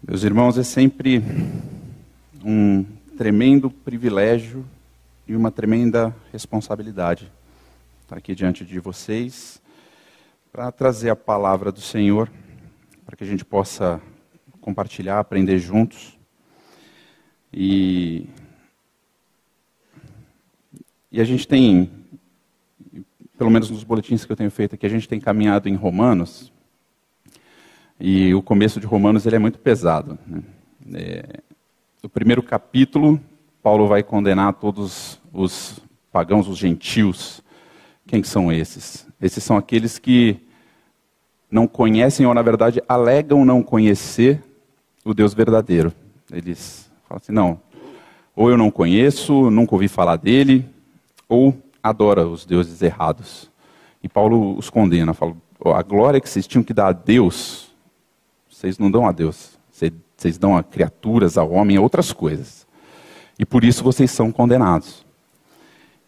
Meus irmãos, é sempre um tremendo privilégio e uma tremenda responsabilidade estar aqui diante de vocês para trazer a palavra do Senhor, para que a gente possa compartilhar, aprender juntos. E, e a gente tem, pelo menos nos boletins que eu tenho feito aqui, a gente tem caminhado em Romanos, e o começo de Romanos ele é muito pesado. Né? É, o primeiro capítulo, Paulo vai condenar todos os pagãos, os gentios. Quem são esses? Esses são aqueles que não conhecem, ou na verdade alegam não conhecer o Deus verdadeiro. Eles falam assim: não, ou eu não conheço, nunca ouvi falar dele, ou adora os deuses errados. E Paulo os condena, fala: a glória que vocês tinham que dar a Deus, vocês não dão a Deus. Vocês dão a criaturas, ao homem, a outras coisas. E por isso vocês são condenados.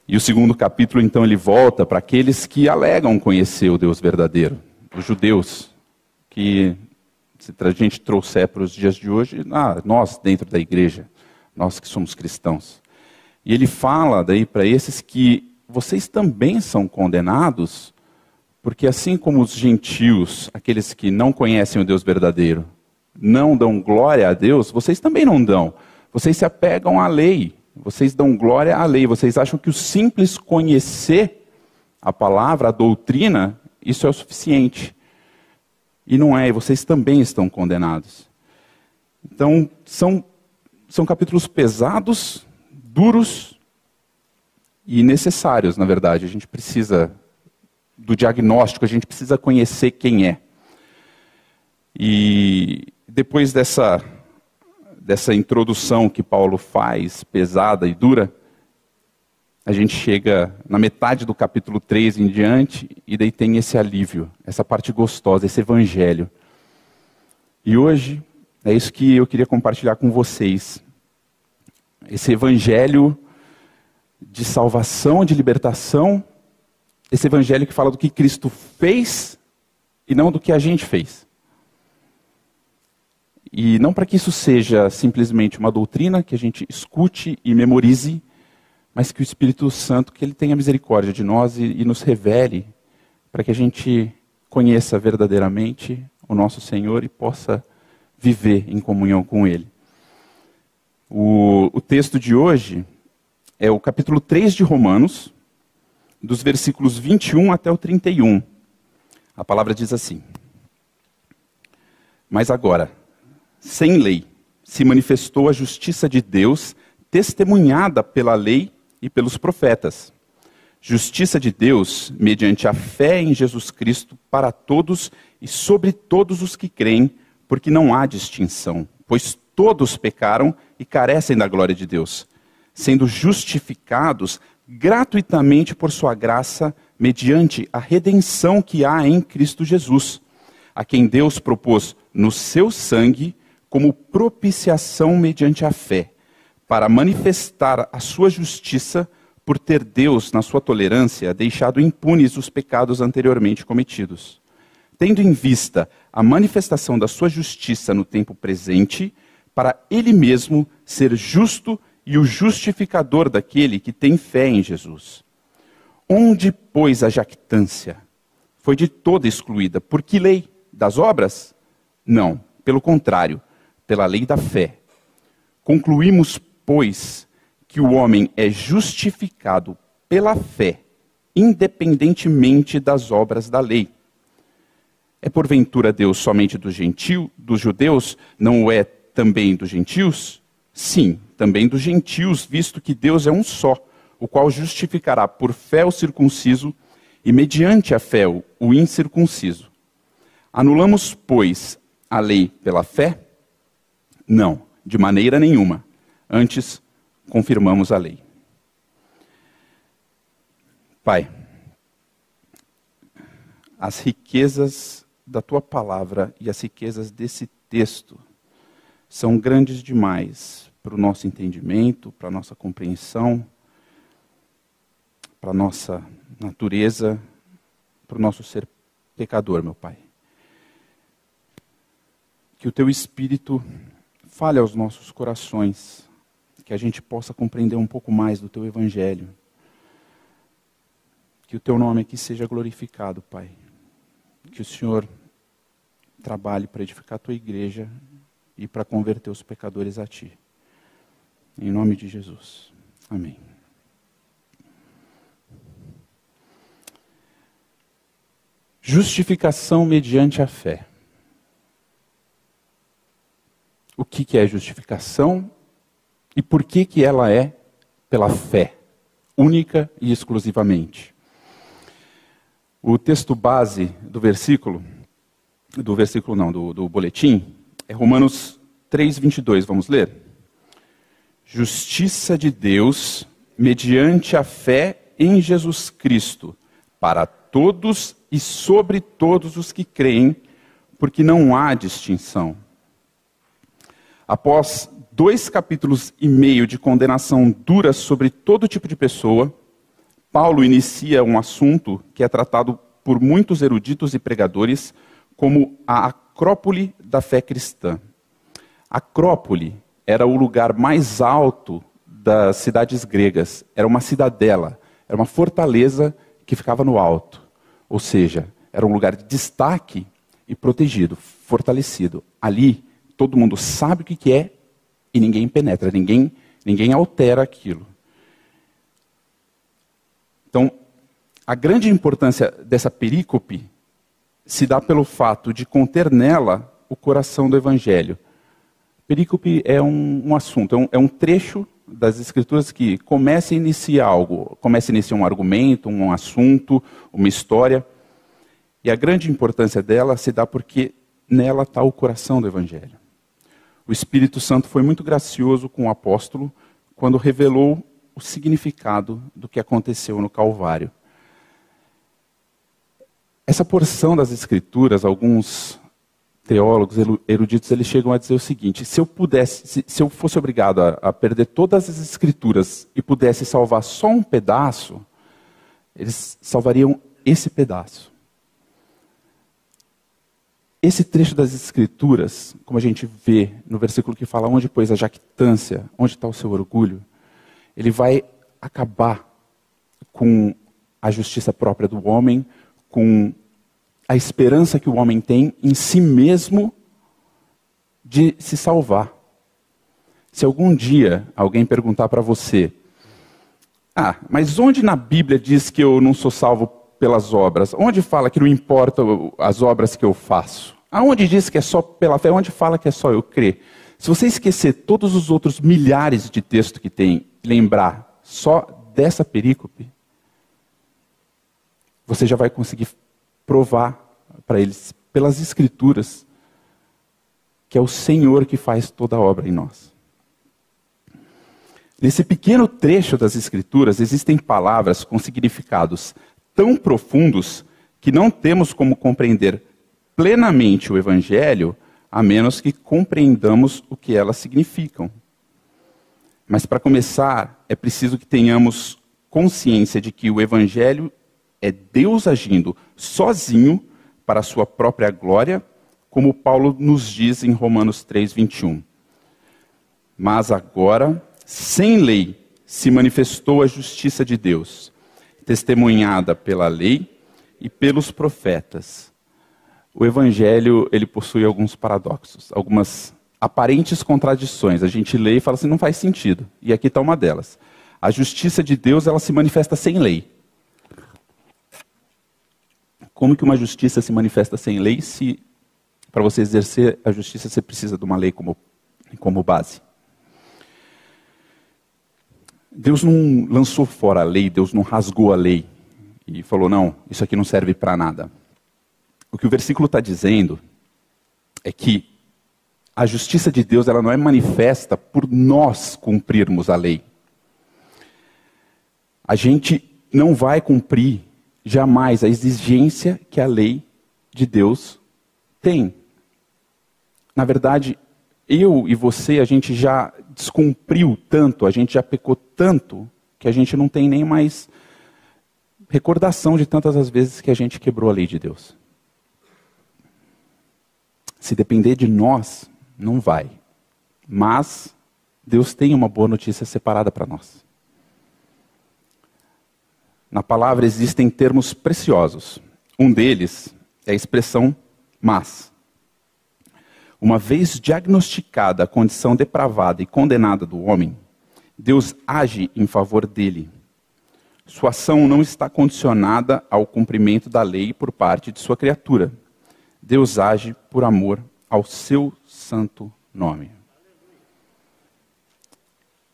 E o segundo capítulo, então, ele volta para aqueles que alegam conhecer o Deus verdadeiro, os judeus, que se a gente trouxer para os dias de hoje, ah, nós dentro da igreja, nós que somos cristãos. E ele fala daí para esses que vocês também são condenados porque assim como os gentios, aqueles que não conhecem o Deus verdadeiro, não dão glória a Deus, vocês também não dão. Vocês se apegam à lei. Vocês dão glória à lei. Vocês acham que o simples conhecer a palavra, a doutrina, isso é o suficiente. E não é, e vocês também estão condenados. Então, são, são capítulos pesados, duros e necessários, na verdade. A gente precisa do diagnóstico, a gente precisa conhecer quem é. E depois dessa, dessa introdução que Paulo faz, pesada e dura, a gente chega na metade do capítulo 3 em diante, e daí tem esse alívio, essa parte gostosa, esse evangelho. E hoje é isso que eu queria compartilhar com vocês. Esse evangelho de salvação, de libertação esse evangelho que fala do que Cristo fez e não do que a gente fez. E não para que isso seja simplesmente uma doutrina que a gente escute e memorize, mas que o Espírito Santo que ele tenha misericórdia de nós e, e nos revele para que a gente conheça verdadeiramente o nosso Senhor e possa viver em comunhão com Ele. O, o texto de hoje é o capítulo 3 de Romanos, dos versículos 21 até o 31. A palavra diz assim: Mas agora, sem lei, se manifestou a justiça de Deus, testemunhada pela lei e pelos profetas. Justiça de Deus mediante a fé em Jesus Cristo para todos e sobre todos os que creem, porque não há distinção, pois todos pecaram e carecem da glória de Deus, sendo justificados gratuitamente por sua graça, mediante a redenção que há em Cristo Jesus, a quem Deus propôs no seu sangue como propiciação mediante a fé, para manifestar a sua justiça por ter Deus, na sua tolerância, deixado impunes os pecados anteriormente cometidos. Tendo em vista a manifestação da sua justiça no tempo presente, para ele mesmo ser justo e o justificador daquele que tem fé em Jesus. Onde, pois, a jactância? Foi de toda excluída. Por que lei? Das obras? Não, pelo contrário, pela lei da fé. Concluímos, pois, que o homem é justificado pela fé, independentemente das obras da lei. É porventura Deus somente do gentil, dos judeus, não o é também dos gentios? Sim, também dos gentios, visto que Deus é um só, o qual justificará por fé o circunciso e mediante a fé o incircunciso. Anulamos, pois, a lei pela fé? Não, de maneira nenhuma. Antes, confirmamos a lei. Pai, as riquezas da tua palavra e as riquezas desse texto são grandes demais para o nosso entendimento, para a nossa compreensão, para a nossa natureza, para o nosso ser pecador, meu Pai. que o teu espírito fale aos nossos corações, que a gente possa compreender um pouco mais do teu evangelho. Que o teu nome aqui seja glorificado, Pai. Que o Senhor trabalhe para edificar a tua igreja e para converter os pecadores a ti. Em nome de Jesus. Amém. Justificação mediante a fé. O que, que é justificação e por que, que ela é pela fé, única e exclusivamente. O texto base do versículo, do versículo não, do, do boletim, é Romanos 3, 22. Vamos ler? Justiça de Deus mediante a fé em Jesus Cristo, para todos e sobre todos os que creem, porque não há distinção. Após dois capítulos e meio de condenação dura sobre todo tipo de pessoa, Paulo inicia um assunto que é tratado por muitos eruditos e pregadores como a acrópole da fé cristã. Acrópole era o lugar mais alto das cidades gregas, era uma cidadela, era uma fortaleza que ficava no alto. Ou seja, era um lugar de destaque e protegido, fortalecido. Ali, todo mundo sabe o que é e ninguém penetra, ninguém, ninguém altera aquilo. Então, a grande importância dessa perícope se dá pelo fato de conter nela o coração do Evangelho. Perícope é um, um assunto, é um, é um, trecho das Escrituras que começa e inicia algo, começa e inicia um argumento, um assunto, uma história. E a grande importância dela se dá porque nela está o coração do Evangelho. O Espírito Santo foi muito gracioso com o apóstolo quando revelou o significado do que aconteceu no Calvário. Essa porção das Escrituras, alguns teólogos eruditos, eles chegam a dizer o seguinte: se eu pudesse, se, se eu fosse obrigado a, a, perder todas as escrituras e pudesse salvar só um pedaço, eles salvariam esse pedaço. Esse trecho das escrituras, como a gente vê no versículo que fala onde pois a jactância, onde está o seu orgulho, ele vai acabar com a justiça própria do homem, com a esperança que o homem tem em si mesmo de se salvar. Se algum dia alguém perguntar para você, ah, mas onde na Bíblia diz que eu não sou salvo pelas obras? Onde fala que não importa as obras que eu faço? Aonde diz que é só pela fé? Onde fala que é só eu crer? Se você esquecer todos os outros milhares de textos que tem, lembrar só dessa perícope, você já vai conseguir provar para eles, pelas Escrituras, que é o Senhor que faz toda a obra em nós. Nesse pequeno trecho das Escrituras existem palavras com significados tão profundos que não temos como compreender plenamente o Evangelho a menos que compreendamos o que elas significam. Mas para começar, é preciso que tenhamos consciência de que o Evangelho é Deus agindo sozinho para a sua própria glória, como Paulo nos diz em Romanos 3, 21. Mas agora, sem lei, se manifestou a justiça de Deus, testemunhada pela lei e pelos profetas. O evangelho, ele possui alguns paradoxos, algumas aparentes contradições. A gente lê e fala assim, não faz sentido. E aqui está uma delas. A justiça de Deus, ela se manifesta sem lei. Como que uma justiça se manifesta sem lei se para você exercer a justiça você precisa de uma lei como, como base? Deus não lançou fora a lei, Deus não rasgou a lei e falou: não, isso aqui não serve para nada. O que o versículo está dizendo é que a justiça de Deus ela não é manifesta por nós cumprirmos a lei. A gente não vai cumprir jamais a exigência que a lei de Deus tem. Na verdade, eu e você, a gente já descumpriu tanto, a gente já pecou tanto, que a gente não tem nem mais recordação de tantas as vezes que a gente quebrou a lei de Deus. Se depender de nós, não vai. Mas Deus tem uma boa notícia separada para nós. Na palavra existem termos preciosos. Um deles é a expressão mas. Uma vez diagnosticada a condição depravada e condenada do homem, Deus age em favor dele. Sua ação não está condicionada ao cumprimento da lei por parte de sua criatura. Deus age por amor ao seu santo nome.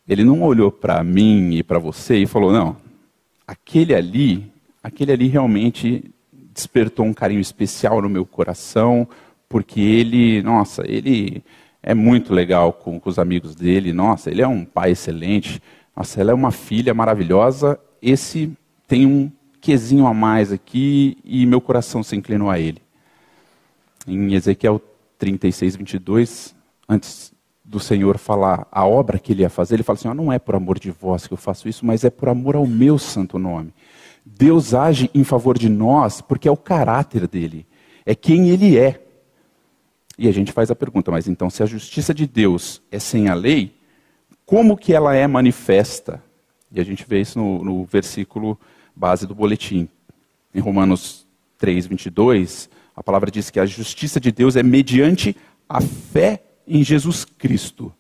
Ele não olhou para mim e para você e falou: não, aquele ali, aquele ali realmente despertou um carinho especial no meu coração, porque ele, nossa, ele é muito legal com, com, os amigos dele, nossa, ele é um pai excelente, nossa, ela é uma filha maravilhosa, esse tem um quesinho a mais aqui e meu coração se inclinou a ele. Em Ezequiel 36, 22, antes do Senhor falar a obra que ele ia fazer, ele fala assim: oh, não é por amor de vós que eu faço isso, mas é por amor ao meu santo nome. Deus age em favor de nós porque é o caráter dele, é quem ele é. E a gente faz a pergunta, mas então se a justiça de Deus é sem a lei, como que ela é manifesta? E a gente vê isso no, no versículo base do boletim. Em Romanos 3, 22, a palavra diz que a justiça de Deus é mediante a fé em Jesus Cristo.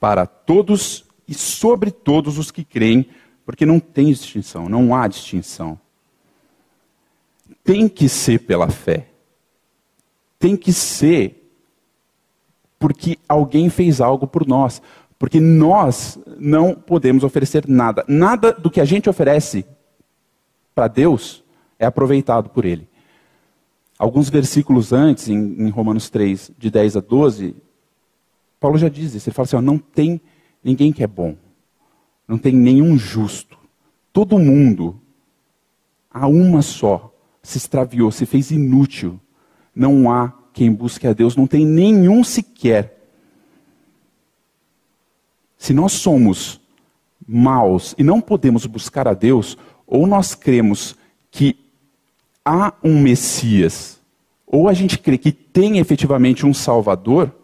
Para todos e sobre todos os que creem, porque não tem distinção, não há distinção. Tem que ser pela fé. Tem que ser porque alguém fez algo por nós. Porque nós não podemos oferecer nada. Nada do que a gente oferece para Deus é aproveitado por Ele. Alguns versículos antes, em, em, Romanos 3, de 10 a 12, Paulo já diz isso. Ele fala assim: ó, não tem ninguém que é bom, não tem nenhum justo. Todo mundo, a uma só, se extraviou, se fez inútil. Não há quem busque a Deus, não tem nenhum sequer. Se nós somos maus e não podemos buscar a Deus, ou nós cremos que há um Messias, ou a gente crê que tem efetivamente um Salvador,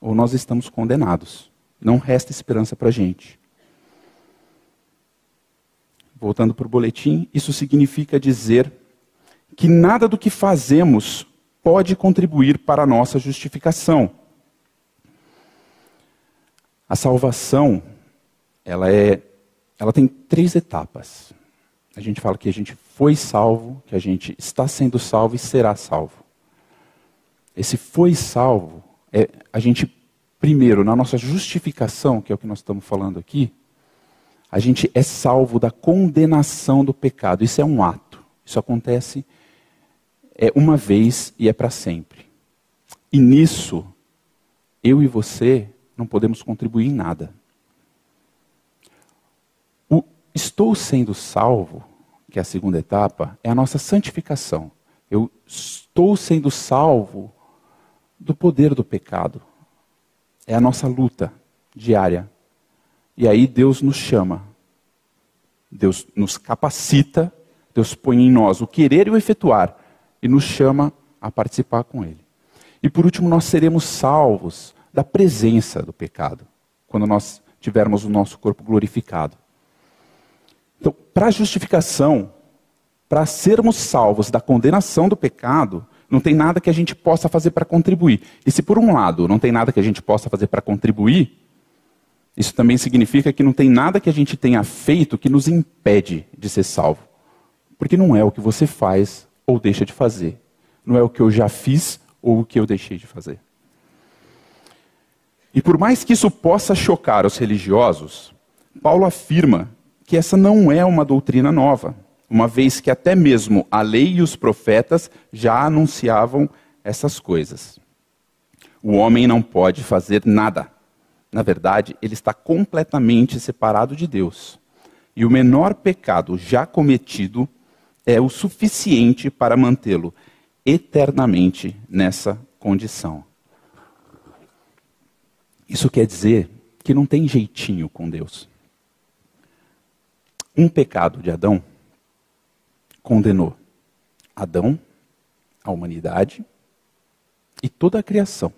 ou nós estamos condenados. Não resta esperança para a gente. Voltando para o boletim, isso significa dizer que nada do que fazemos pode contribuir para a nossa justificação. A salvação, ela é, ela tem três etapas. A gente fala que a gente foi salvo, que a gente está sendo salvo e será salvo. Esse foi salvo é a gente primeiro na nossa justificação, que é o que nós estamos falando aqui, a gente é salvo da condenação do pecado. Isso é um ato. Isso acontece é uma vez e é para sempre. E nisso eu e você não podemos contribuir em nada. Estou sendo salvo, que é a segunda etapa, é a nossa santificação. Eu estou sendo salvo do poder do pecado. É a nossa luta diária. E aí Deus nos chama. Deus nos capacita, Deus põe em nós o querer e o efetuar e nos chama a participar com ele. E por último, nós seremos salvos da presença do pecado, quando nós tivermos o nosso corpo glorificado. Então, para justificação, para sermos salvos da condenação do pecado, não tem nada que a gente possa fazer para contribuir. E se por um lado não tem nada que a gente possa fazer para contribuir, isso também significa que não tem nada que a gente tenha feito que nos impede de ser salvo. Porque não é o que você faz ou deixa de fazer. Não é o que eu já fiz ou o que eu deixei de fazer. E por mais que isso possa chocar os religiosos, Paulo afirma que essa não é uma doutrina nova, uma vez que até mesmo a lei e os profetas já anunciavam essas coisas. O homem não pode fazer nada. Na verdade, ele está completamente separado de Deus. E o menor pecado já cometido é o suficiente para mantê-lo eternamente nessa condição. Isso quer dizer que não tem jeitinho com Deus. Um pecado de Adão condenou Adão, a humanidade e toda a criação.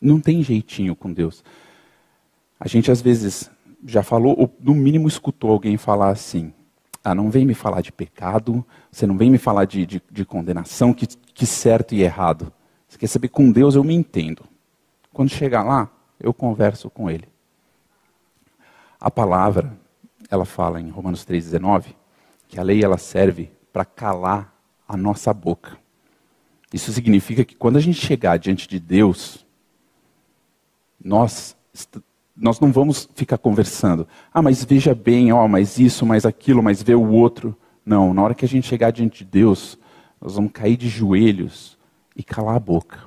Não tem jeitinho com Deus. A gente às vezes já falou, ou no mínimo escutou alguém falar assim: ah, não vem me falar de pecado, você não vem me falar de, de, de condenação, que, que certo e errado. Você quer saber, com Deus eu me entendo. Quando chegar lá, eu converso com Ele. A palavra, ela fala em Romanos 3,19, que a lei ela serve para calar a nossa boca. Isso significa que quando a gente chegar diante de Deus, nós nós não vamos ficar conversando. Ah, mas veja bem, ó, mas isso, mas aquilo, mas vê o outro. Não, na hora que a gente chegar diante de Deus, nós vamos cair de joelhos e calar a boca.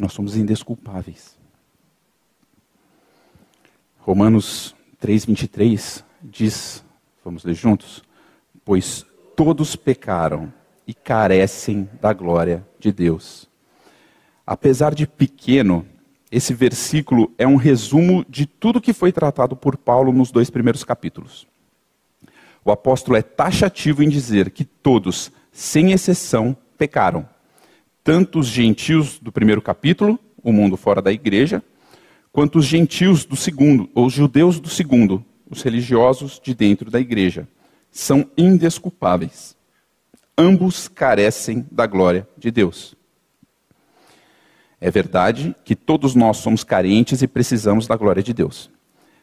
Nós somos indesculpáveis. Romanos 3:23 diz, vamos ler juntos, pois todos pecaram e carecem da glória de Deus. Apesar de pequeno, esse versículo é um resumo de tudo que foi tratado por Paulo nos dois primeiros capítulos. O apóstolo é taxativo em dizer que todos, sem exceção, pecaram. Tanto os gentios do primeiro capítulo, o mundo fora da igreja, quanto os gentios do segundo, ou os judeus do segundo, os religiosos de dentro da igreja, são indesculpáveis. Ambos carecem da glória de Deus. É verdade que todos nós somos carentes e precisamos da glória de Deus.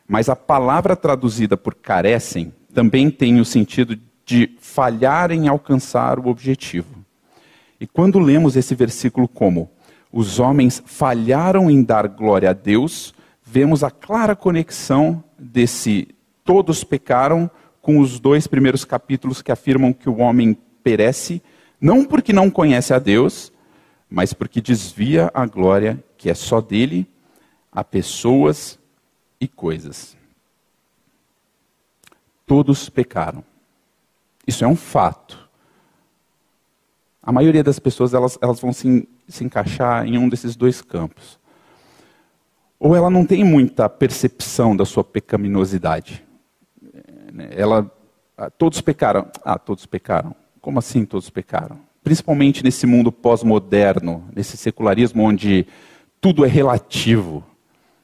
Mas a palavra traduzida por carecem também tem o sentido de falhar em alcançar o objetivo. E quando lemos esse versículo como os homens falharam em dar glória a Deus, vemos a clara conexão desse todos pecaram com os dois primeiros capítulos que afirmam que o homem perece, não porque não conhece a Deus, mas porque desvia a glória que é só dele a pessoas e coisas. Todos pecaram. Isso é um fato. A maioria das pessoas elas, elas vão se, se encaixar em um desses dois campos. Ou ela não tem muita percepção da sua pecaminosidade. Ela, ah, todos pecaram. Ah, todos pecaram. Como assim todos pecaram? principalmente nesse mundo pós-moderno, nesse secularismo onde tudo é relativo.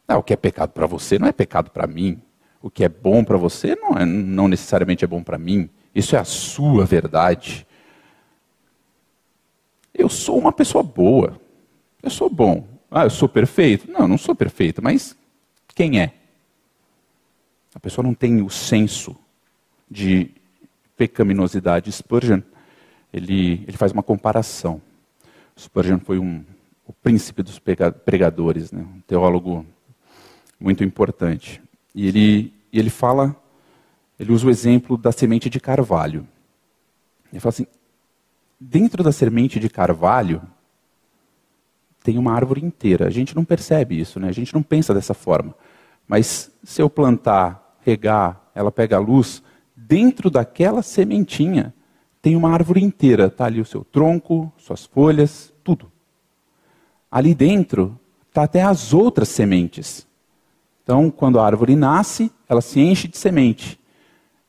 Ah, o que é pecado para você não é pecado para mim. O que é bom para você não, é, não necessariamente é bom para mim. Isso é a sua verdade. Eu sou uma pessoa boa. Eu sou bom. Ah, eu sou perfeito? Não, não sou perfeito, mas quem é? A pessoa não tem o senso de pecaminosidade. Spurgeon ele, ele faz uma comparação. Spurgeon foi um, o príncipe dos pregadores, né? um teólogo muito importante. E ele, ele fala, ele usa o exemplo da semente de carvalho. Ele fala assim, dentro da semente de carvalho tem uma árvore inteira. A gente não percebe isso, né? a gente não pensa dessa forma. Mas se eu plantar, regar, ela pega a luz, dentro daquela sementinha tem uma árvore inteira, está ali o seu tronco, suas folhas, tudo. Ali dentro está até as outras sementes. Então, quando a árvore nasce, ela se enche de semente.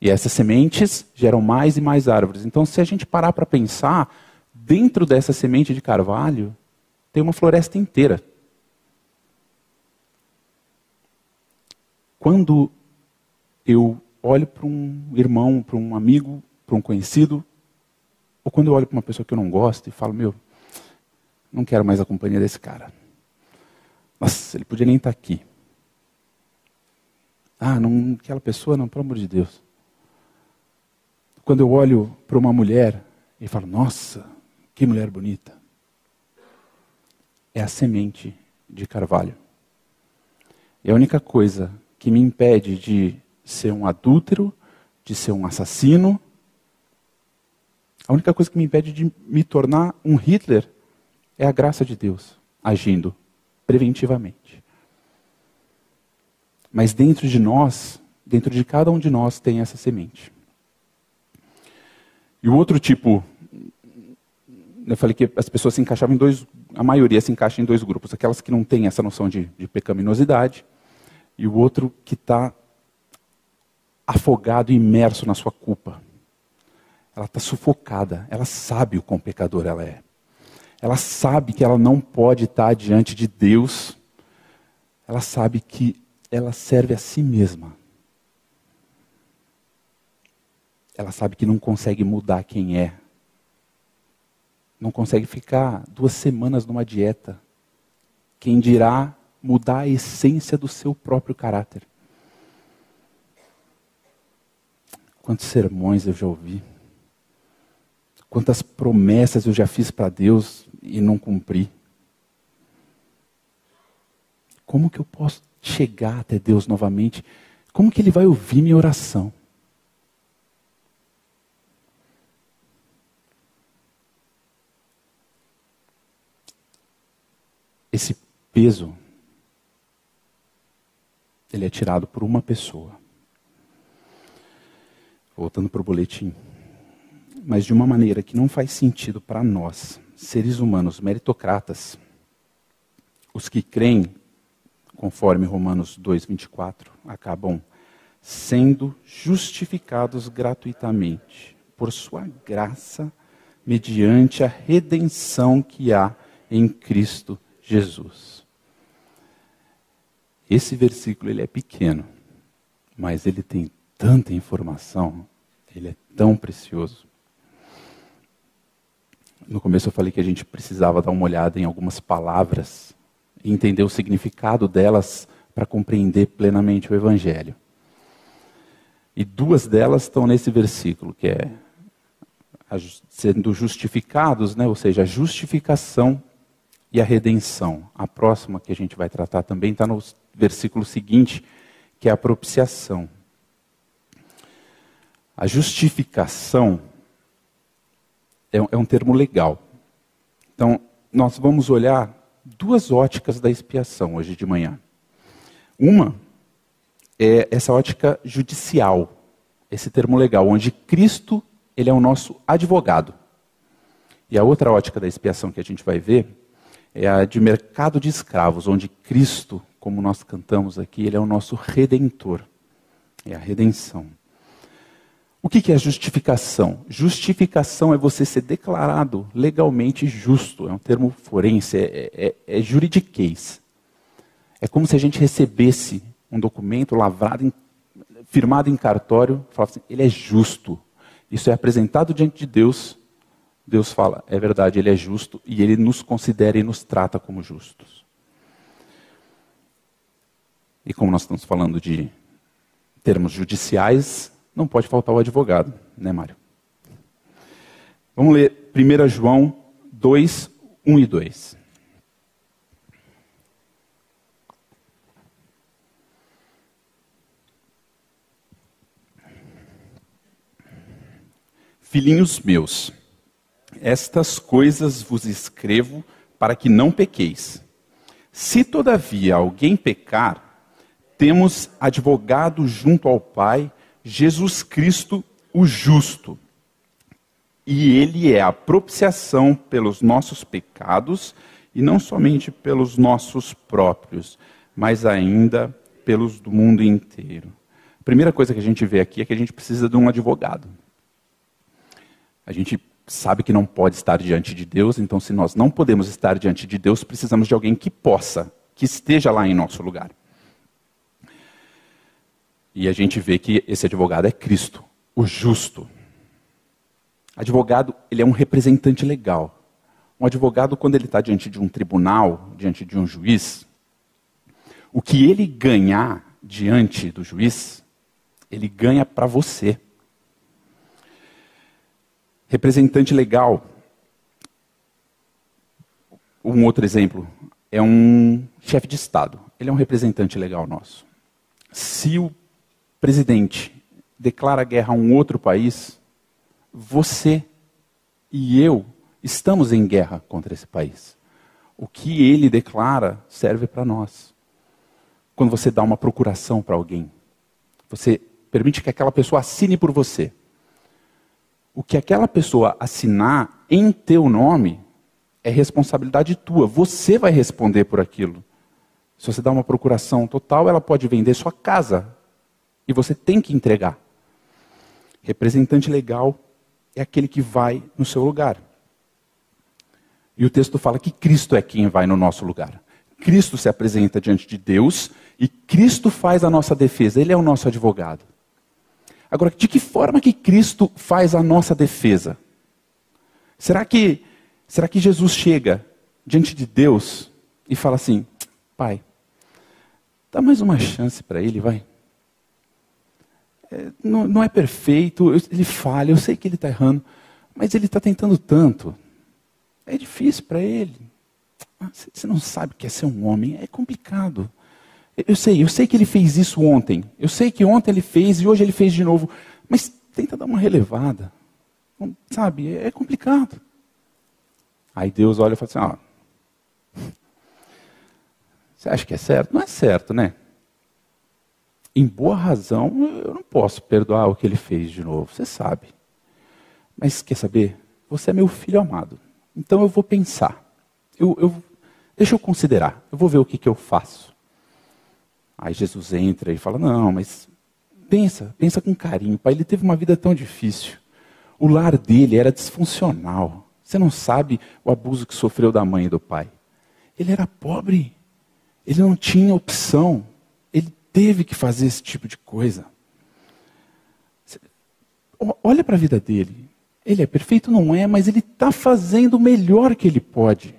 E essas sementes geram mais e mais árvores. Então, se a gente parar para pensar, dentro dessa semente de carvalho, tem uma floresta inteira. Quando eu olho para um irmão, para um amigo, para um conhecido, ou quando eu olho para uma pessoa que eu não gosto e falo, meu, não quero mais a companhia desse cara. Nossa, ele podia nem estar tá aqui. Ah, não, aquela pessoa não, pelo amor de Deus. Quando eu olho para uma mulher e falo, nossa, que mulher bonita. É a semente de carvalho. É a única coisa que me impede de ser um adúltero, de ser um assassino, a única coisa que me impede de me tornar um Hitler é a graça de Deus agindo preventivamente. Mas dentro de nós, dentro de cada um de nós, tem essa semente. E o outro tipo, eu falei que as pessoas se encaixavam em dois, a maioria se encaixa em dois grupos: aquelas que não têm essa noção de, de pecaminosidade, e o outro que está afogado, imerso na sua culpa ela está sufocada, ela sabe o quão pecador ela é. Ela sabe que ela não pode estar diante de Deus. Ela sabe que ela serve a si mesma. Ela sabe que não consegue mudar quem é. Não consegue ficar duas semanas numa dieta. Quem dirá mudar a essência do seu próprio caráter. Quantos sermões eu já ouvi. Quantas promessas eu já fiz para Deus e não cumpri. Como que eu posso chegar até Deus novamente? Como que Ele vai ouvir minha oração? Esse peso, ele é tirado por uma pessoa. Voltando para o boletim. Mas de uma maneira que não faz sentido para nós, seres humanos meritocratas, os que creem, conforme Romanos 2,24, acabam sendo justificados gratuitamente por sua graça, mediante a redenção que há em Cristo Jesus. Esse versículo ele é pequeno, mas ele tem tanta informação, ele é tão precioso. No começo eu falei que a gente precisava dar uma olhada em algumas palavras e entender o significado delas para compreender plenamente o Evangelho. E duas delas estão nesse versículo, que é sendo justificados, né? ou seja, a justificação e a redenção. A próxima que a gente vai tratar também está no versículo seguinte, que é a propiciação. A justificação é, é um termo legal. Então, nós vamos olhar duas óticas da expiação hoje de manhã. Uma é essa ótica judicial, esse termo legal, onde Cristo ele é o nosso advogado. E a outra ótica da expiação que a gente vai ver é a de mercado de escravos, onde Cristo, como nós cantamos aqui, ele é o nosso redentor. É a redenção. O que é justificação? Justificação é você ser declarado legalmente justo. É um termo forense, é, é, é juridiquês. É como se a gente recebesse um documento lavrado, em, firmado em cartório, falasse assim, ele é justo. Isso é apresentado diante de Deus Deus fala, é verdade, Ele é justo e Ele nos considera e nos trata como justos. E como nós estamos falando de termos judiciais, não pode faltar o advogado, né, Mário? Vamos ler 1 João 2, 1 e 2. Filhinhos meus, estas coisas vos escrevo para que não pequeis. Se todavia alguém pecar, temos advogado junto ao Pai, Jesus Cristo, o justo. E ele é a propiciação pelos nossos pecados, e não somente pelos nossos próprios, mas ainda pelos do mundo inteiro. A primeira coisa que a gente vê aqui é que a gente precisa de um advogado. A gente sabe que não pode estar diante de Deus, então, se nós não podemos estar diante de Deus, precisamos de alguém que possa, que esteja lá em nosso lugar. E a gente vê que esse advogado é Cristo, o justo. Advogado, ele é um representante legal. Um advogado, quando ele está diante de um tribunal, diante de um juiz, o que ele ganhar diante do juiz, ele ganha para você. Representante legal. Um outro exemplo é um chefe de Estado. Ele é um representante legal nosso. Se o presidente declara guerra a um outro país, você e eu estamos em guerra contra esse país. O que ele declara serve para nós. Quando você dá uma procuração para alguém, você permite que aquela pessoa assine por você o que aquela pessoa assinar em teu nome é responsabilidade tua. Você vai responder por aquilo. Se você dá uma procuração total, ela pode vender sua casa. E você tem que entregar. Representante legal é aquele que vai no seu lugar. E o texto fala que Cristo é quem vai no nosso lugar. Cristo se apresenta diante de Deus e Cristo faz a nossa defesa. Ele é o nosso advogado. Agora, de que forma que Cristo faz a nossa defesa? Será que, será que Jesus chega diante de Deus e fala assim: Pai, dá mais uma chance para ele, vai? É, não, não, é perfeito, ele falha, eu sei que ele está errando, mas ele está tentando tanto. É difícil para ele. Ah, você não sabe o que é ser um homem, é complicado. Eu sei, eu sei que ele fez isso ontem. Eu sei que ontem ele fez e hoje ele fez de novo. Mas tenta dar uma relevada. Sabe, é complicado. Aí Deus olha e fala assim: ó, você acha que é certo? Não é certo, né? Em boa razão, eu não posso perdoar o que ele fez de novo, você sabe. Mas quer saber? Você é meu filho amado. Então eu vou pensar. Eu, eu, deixa eu considerar. Eu vou ver o que, que eu faço. Aí Jesus entra e fala: Não, mas pensa, pensa com carinho. Pai, ele teve uma vida tão difícil. O lar dele era disfuncional. Você não sabe o abuso que sofreu da mãe e do pai. Ele era pobre. Ele não tinha opção. Ele teve que fazer esse tipo de coisa. Olha para a vida dele. Ele é perfeito? Não é, mas ele está fazendo o melhor que ele pode.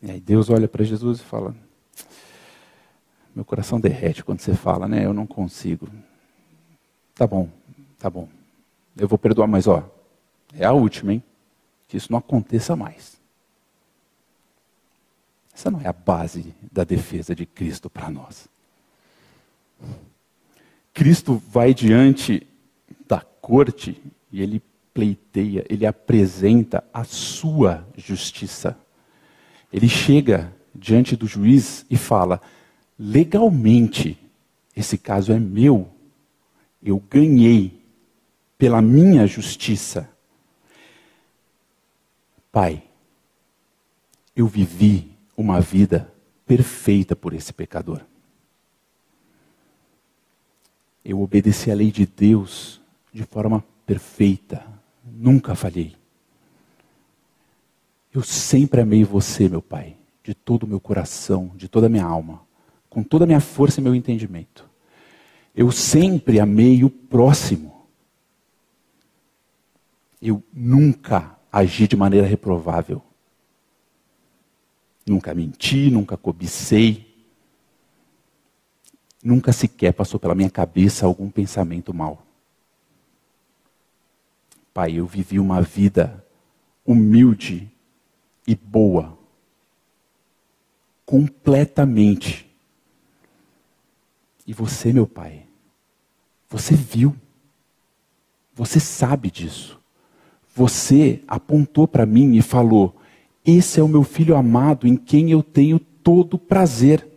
E aí Deus olha para Jesus e fala: meu coração derrete quando você fala, né? Eu não consigo. Tá bom, tá bom. Eu vou perdoar, mas ó, é a última, hein? Que isso não aconteça mais. Essa não é a base da defesa de Cristo para nós. Cristo vai diante da corte e ele pleiteia, ele apresenta a sua justiça. Ele chega diante do juiz e fala: legalmente, esse caso é meu, eu ganhei pela minha justiça. Pai, eu vivi uma vida perfeita por esse pecador. Eu obedeci à lei de Deus de forma perfeita, nunca falhei. Eu sempre amei você, meu Pai, de todo o meu coração, de toda a minha alma com toda a minha força e meu entendimento. Eu sempre amei o próximo. Eu nunca agi de maneira reprovável. Nunca menti, nunca cobicei. Nunca sequer passou pela minha cabeça algum pensamento mau. Pai, eu vivi uma vida humilde e boa. Completamente e você, meu pai, você viu, você sabe disso. Você apontou para mim e falou: Esse é o meu filho amado em quem eu tenho todo prazer.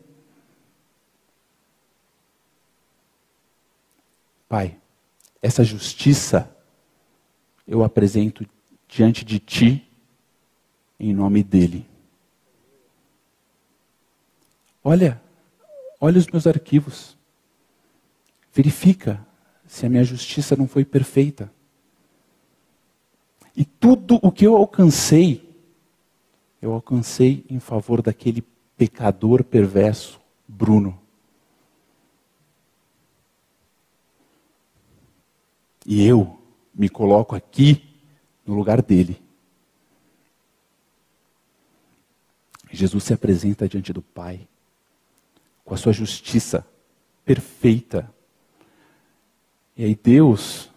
Pai, essa justiça eu apresento diante de ti em nome dele. Olha, olha os meus arquivos. Verifica se a minha justiça não foi perfeita. E tudo o que eu alcancei, eu alcancei em favor daquele pecador perverso, Bruno. E eu me coloco aqui no lugar dele. Jesus se apresenta diante do Pai com a sua justiça perfeita e aí Deus,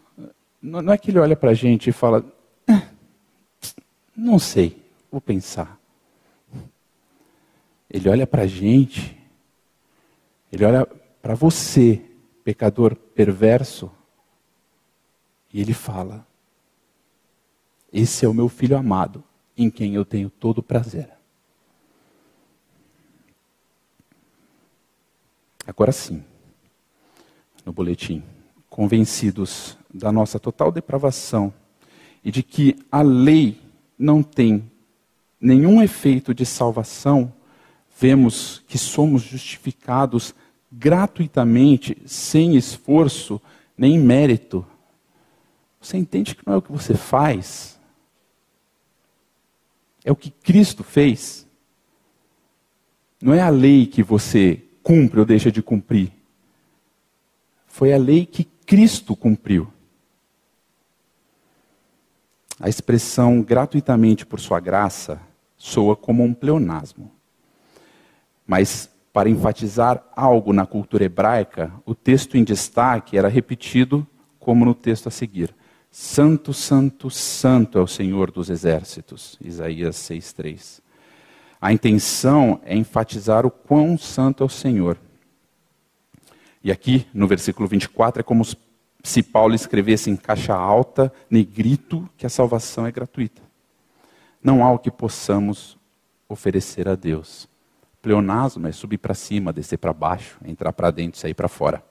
não é que ele olha para a gente e fala, eh, não sei, vou pensar. Ele olha para a gente, ele olha para você, pecador perverso, e ele fala: Esse é o meu filho amado, em quem eu tenho todo o prazer. Agora sim, no boletim convencidos da nossa total depravação e de que a lei não tem nenhum efeito de salvação, vemos que somos justificados gratuitamente, sem esforço nem mérito, Você entende que não é o que você faz, é o que Cristo fez. Não é a lei que você cumpre ou deixa de cumprir. Foi a lei que Cristo cumpriu. A expressão gratuitamente por sua graça soa como um pleonasmo. Mas, para enfatizar algo na cultura hebraica, o texto em destaque era repetido como no texto a seguir: Santo, Santo, Santo é o Senhor dos exércitos. Isaías 6,3. A intenção é enfatizar o quão santo é o Senhor. E aqui, no versículo 24, é como se Paulo escrevesse em caixa alta, negrito, que a salvação é gratuita. Não há o que possamos oferecer a Deus. Pleonasmo é subir para cima, descer para baixo, entrar para dentro, sair para fora.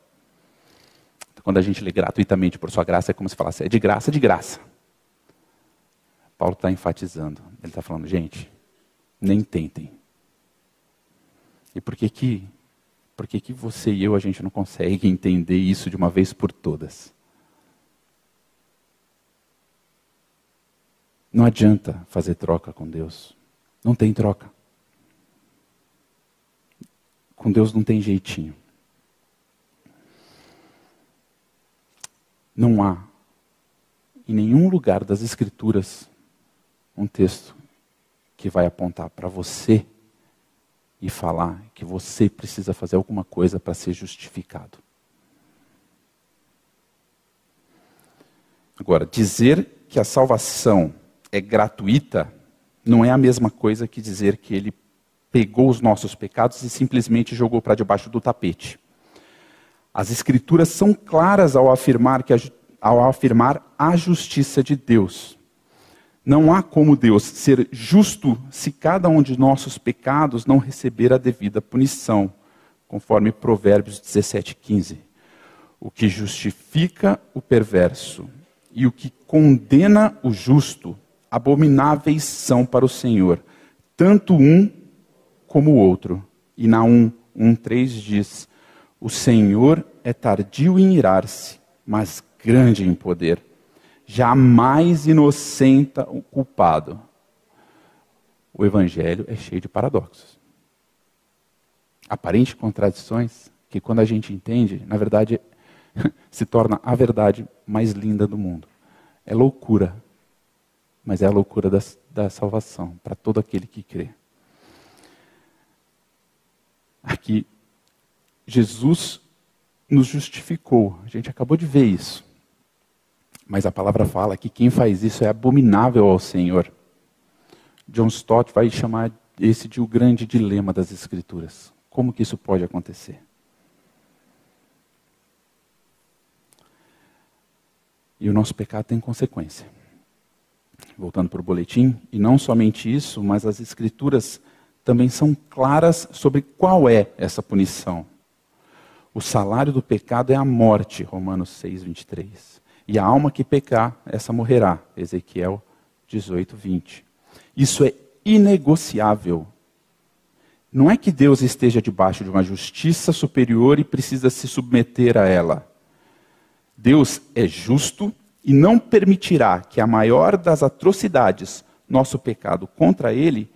Então, quando a gente lê gratuitamente por sua graça, é como se falasse, é de graça, de graça. Paulo está enfatizando. Ele está falando, gente, nem tentem. E por que que por que, que você e eu a gente não consegue entender isso de uma vez por todas? Não adianta fazer troca com Deus. Não tem troca. Com Deus não tem jeitinho. Não há em nenhum lugar das Escrituras um texto que vai apontar para você e falar que você precisa fazer alguma coisa para ser justificado. Agora, dizer que a salvação é gratuita não é a mesma coisa que dizer que ele pegou os nossos pecados e simplesmente jogou para debaixo do tapete. As escrituras são claras ao afirmar que a, ao afirmar a justiça de Deus. Não há como Deus ser justo se cada um de nossos pecados não receber a devida punição, conforme Provérbios 17:15. O que justifica o perverso e o que condena o justo, abomináveis são para o Senhor, tanto um como o outro. E Naum 1:3 diz: O Senhor é tardio em irar-se, mas grande em poder jamais inocenta o culpado. O Evangelho é cheio de paradoxos. Aparentes contradições que, quando a gente entende, na verdade, se torna a verdade mais linda do mundo. É loucura, mas é a loucura da, da salvação para todo aquele que crê. Aqui, Jesus nos justificou. A gente acabou de ver isso. Mas a palavra fala que quem faz isso é abominável ao Senhor. John Stott vai chamar esse de o grande dilema das Escrituras. Como que isso pode acontecer? E o nosso pecado tem consequência. Voltando para o boletim, e não somente isso, mas as Escrituras também são claras sobre qual é essa punição. O salário do pecado é a morte, Romanos 6, 23. E a alma que pecar, essa morrerá. Ezequiel 18, 20. Isso é inegociável. Não é que Deus esteja debaixo de uma justiça superior e precisa se submeter a ela. Deus é justo e não permitirá que a maior das atrocidades, nosso pecado contra ele,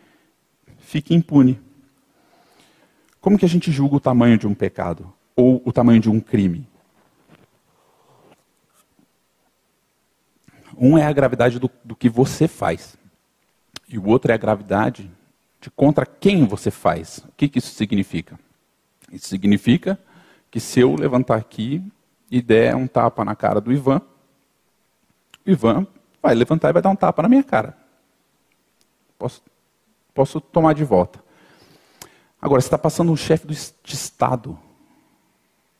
fique impune. Como que a gente julga o tamanho de um pecado ou o tamanho de um crime? Um é a gravidade do, do que você faz. E o outro é a gravidade de contra quem você faz. O que, que isso significa? Isso significa que se eu levantar aqui e der um tapa na cara do Ivan, o Ivan vai levantar e vai dar um tapa na minha cara. Posso, posso tomar de volta. Agora, se está passando um chefe de Estado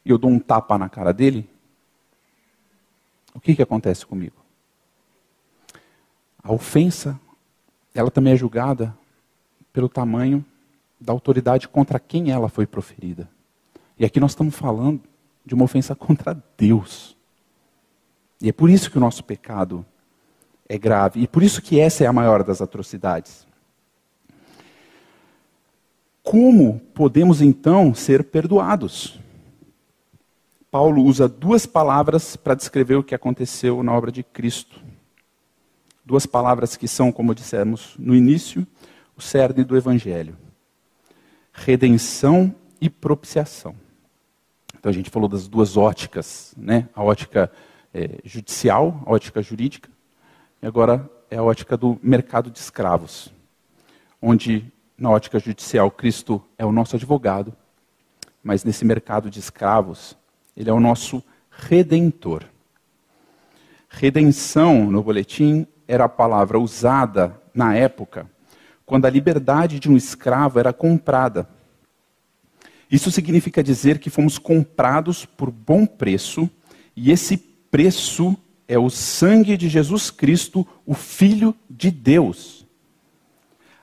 e eu dou um tapa na cara dele, o que, que acontece comigo? A ofensa, ela também é julgada pelo tamanho da autoridade contra quem ela foi proferida. E aqui nós estamos falando de uma ofensa contra Deus. E é por isso que o nosso pecado é grave. E por isso que essa é a maior das atrocidades. Como podemos então ser perdoados? Paulo usa duas palavras para descrever o que aconteceu na obra de Cristo. Duas palavras que são, como dissemos no início, o cerne do Evangelho: redenção e propiciação. Então a gente falou das duas óticas, né? a ótica é, judicial, a ótica jurídica, e agora é a ótica do mercado de escravos, onde na ótica judicial Cristo é o nosso advogado, mas nesse mercado de escravos, ele é o nosso redentor. Redenção, no boletim, era a palavra usada na época quando a liberdade de um escravo era comprada. Isso significa dizer que fomos comprados por bom preço, e esse preço é o sangue de Jesus Cristo, o Filho de Deus.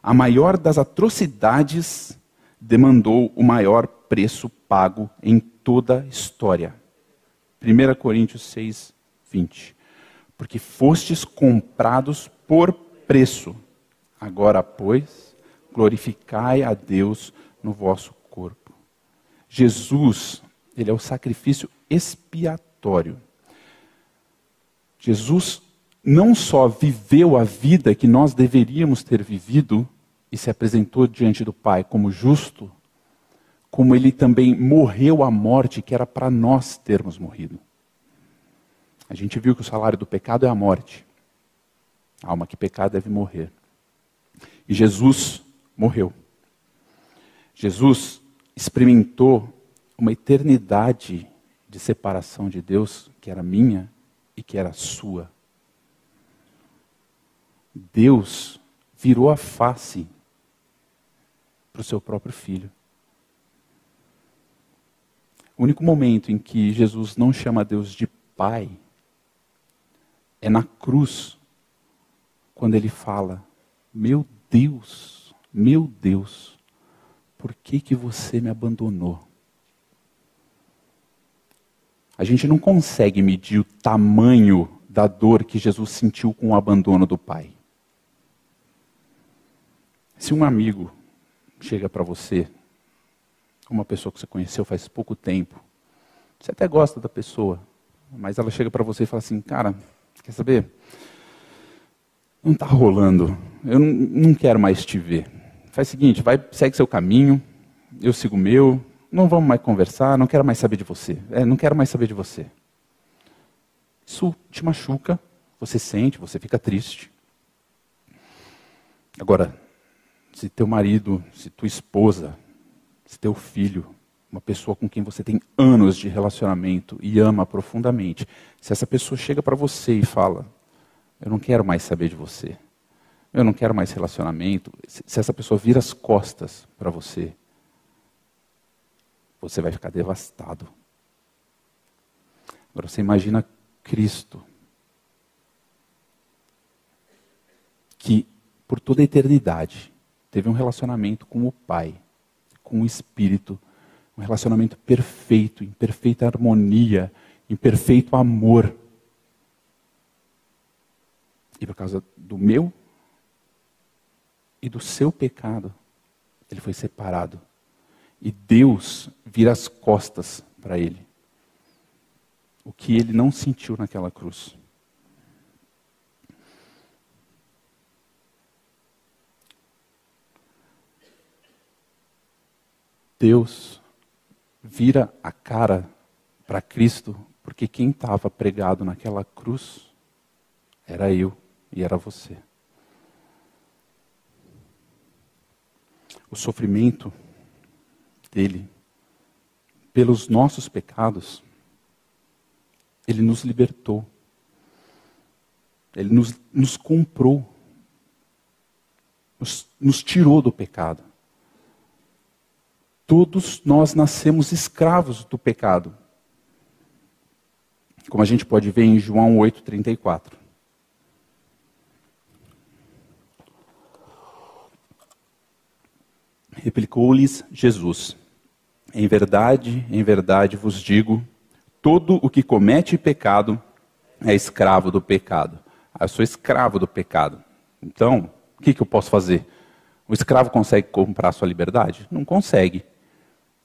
A maior das atrocidades demandou o maior preço pago em toda a história. 1 Coríntios 6, 20. Porque fostes comprados por preço. Agora, pois, glorificai a Deus no vosso corpo. Jesus, ele é o sacrifício expiatório. Jesus não só viveu a vida que nós deveríamos ter vivido e se apresentou diante do Pai como justo, como ele também morreu a morte que era para nós termos morrido. A gente viu que o salário do pecado é a morte. A alma que pecar deve morrer. E Jesus morreu. Jesus experimentou uma eternidade de separação de Deus que era minha e que era sua. Deus virou a face para o seu próprio filho. O único momento em que Jesus não chama Deus de Pai é na cruz, quando ele fala: Meu Deus, meu Deus, por que, que você me abandonou? A gente não consegue medir o tamanho da dor que Jesus sentiu com o abandono do Pai. Se um amigo chega para você uma pessoa que você conheceu faz pouco tempo. Você até gosta da pessoa, mas ela chega para você e fala assim: Cara, quer saber? Não está rolando. Eu não, quero mais te ver. Faz o seguinte: vai, segue seu caminho, eu sigo o meu. Não vamos mais conversar, não quero mais saber de você. É, não quero mais saber de você. Isso te machuca, você sente, você fica triste. Agora, se teu marido, se tua esposa se teu filho, uma pessoa com quem você tem anos de relacionamento e ama profundamente, se essa pessoa chega para você e fala: Eu não quero mais saber de você, eu não quero mais relacionamento, se essa pessoa vira as costas para você, você vai ficar devastado. Agora você imagina Cristo, que por toda a eternidade teve um relacionamento com o Pai com o Espírito. Um relacionamento perfeito, em perfeita harmonia, em perfeito amor. E por causa do meu e do seu pecado, ele foi separado. E Deus vira as costas para ele. O que ele não sentiu naquela cruz. Deus vira a cara para Cristo, porque quem estava pregado naquela cruz era eu e era você. O sofrimento dele pelos nossos pecados, ele nos libertou. Ele nos, nos comprou. Nos, nos tirou do pecado. Todos nós nascemos escravos do pecado. Como a gente pode ver em João 8,34. Replicou-lhes Jesus: Em verdade, em verdade vos digo, todo o que comete pecado é escravo do pecado. Ah, eu sou escravo do pecado. Então, o que, que eu posso fazer? O escravo consegue comprar sua liberdade? Não consegue.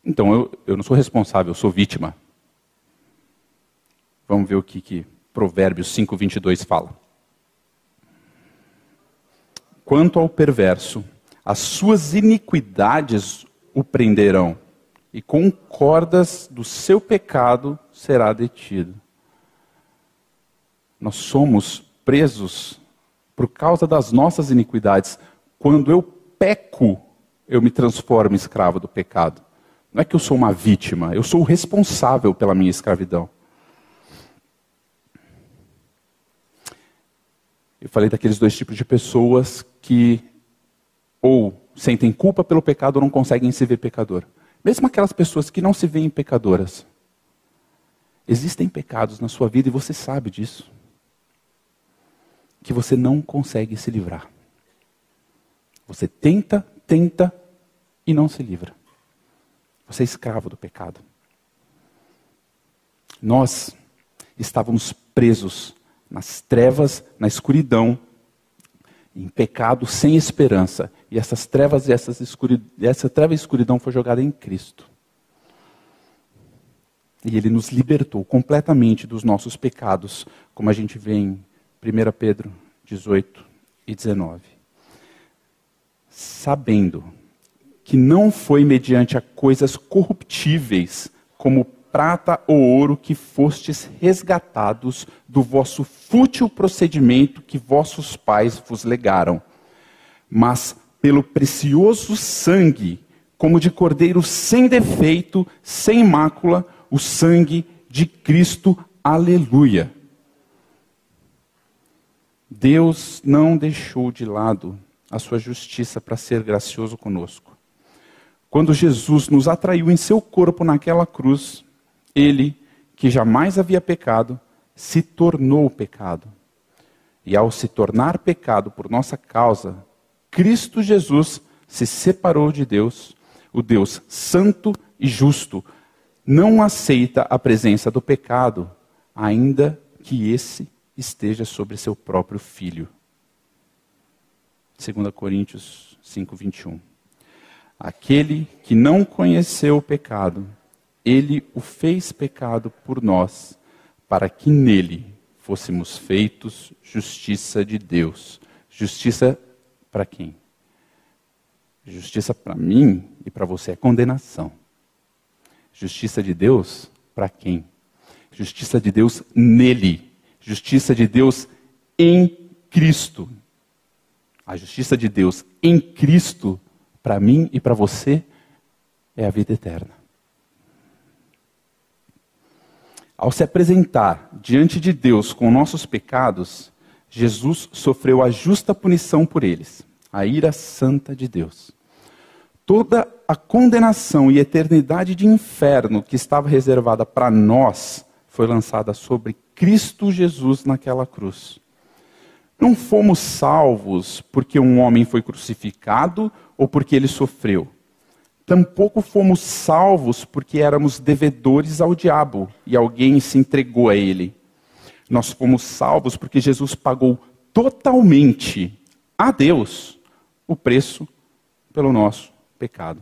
Então eu, eu não sou responsável, eu sou vítima. Vamos ver o que, que Provérbios 5, 22 fala. Quanto ao perverso, as suas iniquidades o prenderão, e com cordas do seu pecado será detido. Nós somos presos por causa das nossas iniquidades. Quando eu peco, eu me transformo em escravo do pecado. Não é que eu sou uma vítima, eu sou o responsável pela minha escravidão. Eu falei daqueles dois tipos de pessoas que ou sentem culpa pelo pecado ou não conseguem se ver pecador. Mesmo aquelas pessoas que não se veem pecadoras. Existem pecados na sua vida e você sabe disso. Que você não consegue se livrar. Você tenta, tenta e não se livra. Você é escravo do pecado. Nós estávamos presos nas trevas, na escuridão, em pecado sem esperança. E essas trevas e essas escuridão, essa treva e escuridão foi jogada em Cristo. E ele nos libertou completamente dos nossos pecados, como a gente vê em 1 Pedro 18 e 19. Sabendo que não foi mediante a coisas corruptíveis, como prata ou ouro que fostes resgatados do vosso fútil procedimento que vossos pais vos legaram, mas pelo precioso sangue, como de cordeiro sem defeito, sem mácula, o sangue de Cristo. Aleluia. Deus não deixou de lado a sua justiça para ser gracioso conosco. Quando Jesus nos atraiu em seu corpo naquela cruz, ele, que jamais havia pecado, se tornou pecado. E ao se tornar pecado por nossa causa, Cristo Jesus se separou de Deus, o Deus santo e justo, não aceita a presença do pecado, ainda que esse esteja sobre seu próprio filho. 2 Coríntios 5, 21. Aquele que não conheceu o pecado, ele o fez pecado por nós, para que nele fôssemos feitos justiça de Deus. Justiça para quem? Justiça para mim e para você é condenação. Justiça de Deus para quem? Justiça de Deus nele. Justiça de Deus em Cristo. A justiça de Deus em Cristo, para mim e para você, é a vida eterna. Ao se apresentar diante de Deus com nossos pecados, Jesus sofreu a justa punição por eles, a ira santa de Deus. Toda a condenação e eternidade de inferno que estava reservada para nós foi lançada sobre Cristo Jesus naquela cruz. Não fomos salvos porque um homem foi crucificado ou porque ele sofreu. Tampouco fomos salvos porque éramos devedores ao diabo e alguém se entregou a ele. Nós fomos salvos porque Jesus pagou totalmente a Deus o preço pelo nosso pecado.